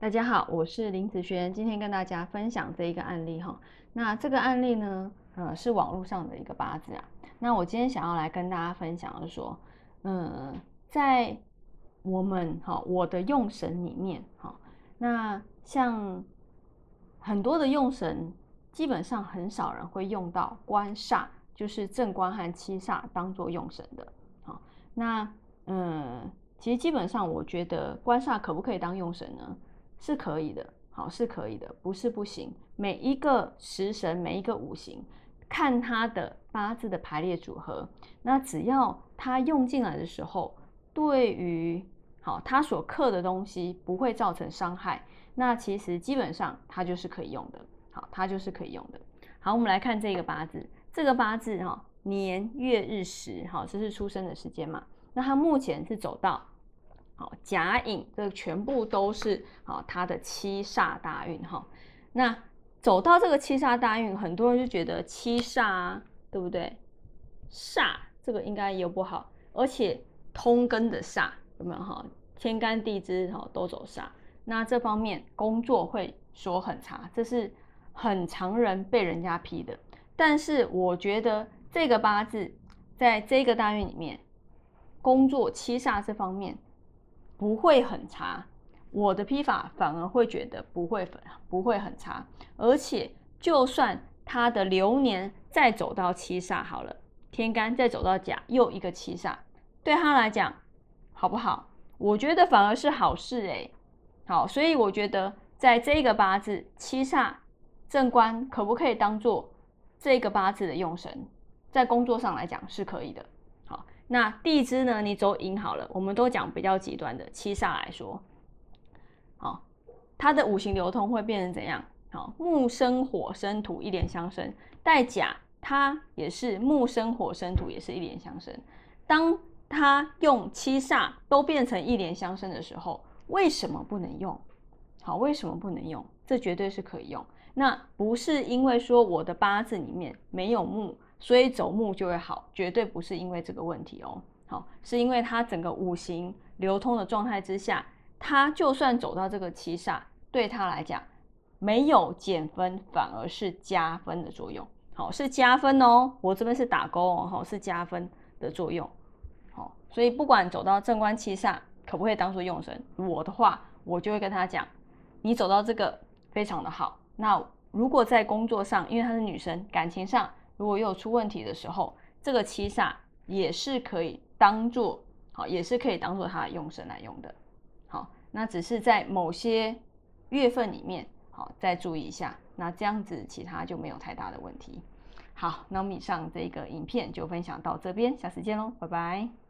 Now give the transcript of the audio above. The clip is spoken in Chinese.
大家好，我是林子璇，今天跟大家分享这一个案例哈。那这个案例呢，呃，是网络上的一个八字啊。那我今天想要来跟大家分享的是说，嗯，在我们哈我的用神里面哈，那像很多的用神，基本上很少人会用到官煞，就是正官和七煞当做用神的。好，那嗯。其实基本上，我觉得官煞可不可以当用神呢？是可以的，好，是可以的，不是不行。每一个食神，每一个五行，看他的八字的排列组合，那只要他用进来的时候，对于好他所克的东西不会造成伤害，那其实基本上他就是可以用的，好，他就是可以用的。好，我们来看这个八字，这个八字哈，年月日时，好，这是出生的时间嘛？那他目前是走到。好，甲寅，这全部都是好，他的七煞大运哈。那走到这个七煞大运，很多人就觉得七煞啊对不对？煞这个应该有不好，而且通根的煞有没有哈？天干地支哈都走煞，那这方面工作会说很差，这是很常人被人家批的。但是我觉得这个八字在这个大运里面，工作七煞这方面。不会很差，我的批法反而会觉得不会很不会很差，而且就算他的流年再走到七煞好了，天干再走到甲又一个七煞，对他来讲好不好？我觉得反而是好事诶。好，所以我觉得在这个八字七煞正官可不可以当做这个八字的用神，在工作上来讲是可以的。那地支呢？你走寅好了，我们都讲比较极端的七煞来说，好，它的五行流通会变成怎样？好，木生火生土，一连相生。带甲，它也是木生火生土，也是一连相生。当它用七煞都变成一连相生的时候，为什么不能用？好，为什么不能用？这绝对是可以用。那不是因为说我的八字里面没有木。所以走木就会好，绝对不是因为这个问题哦。好，是因为它整个五行流通的状态之下，它就算走到这个七煞，对他来讲没有减分，反而是加分的作用。好，是加分哦。我这边是打勾哦，好，是加分的作用。好，所以不管走到正官七煞，可不可以当做用神？我的话，我就会跟他讲，你走到这个非常的好。那如果在工作上，因为她是女生，感情上。如果有出问题的时候，这个七煞也是可以当做好，也是可以当做它的用神来用的。好，那只是在某些月份里面，好再注意一下。那这样子，其他就没有太大的问题。好，那我们以上这个影片就分享到这边，下次见喽，拜拜。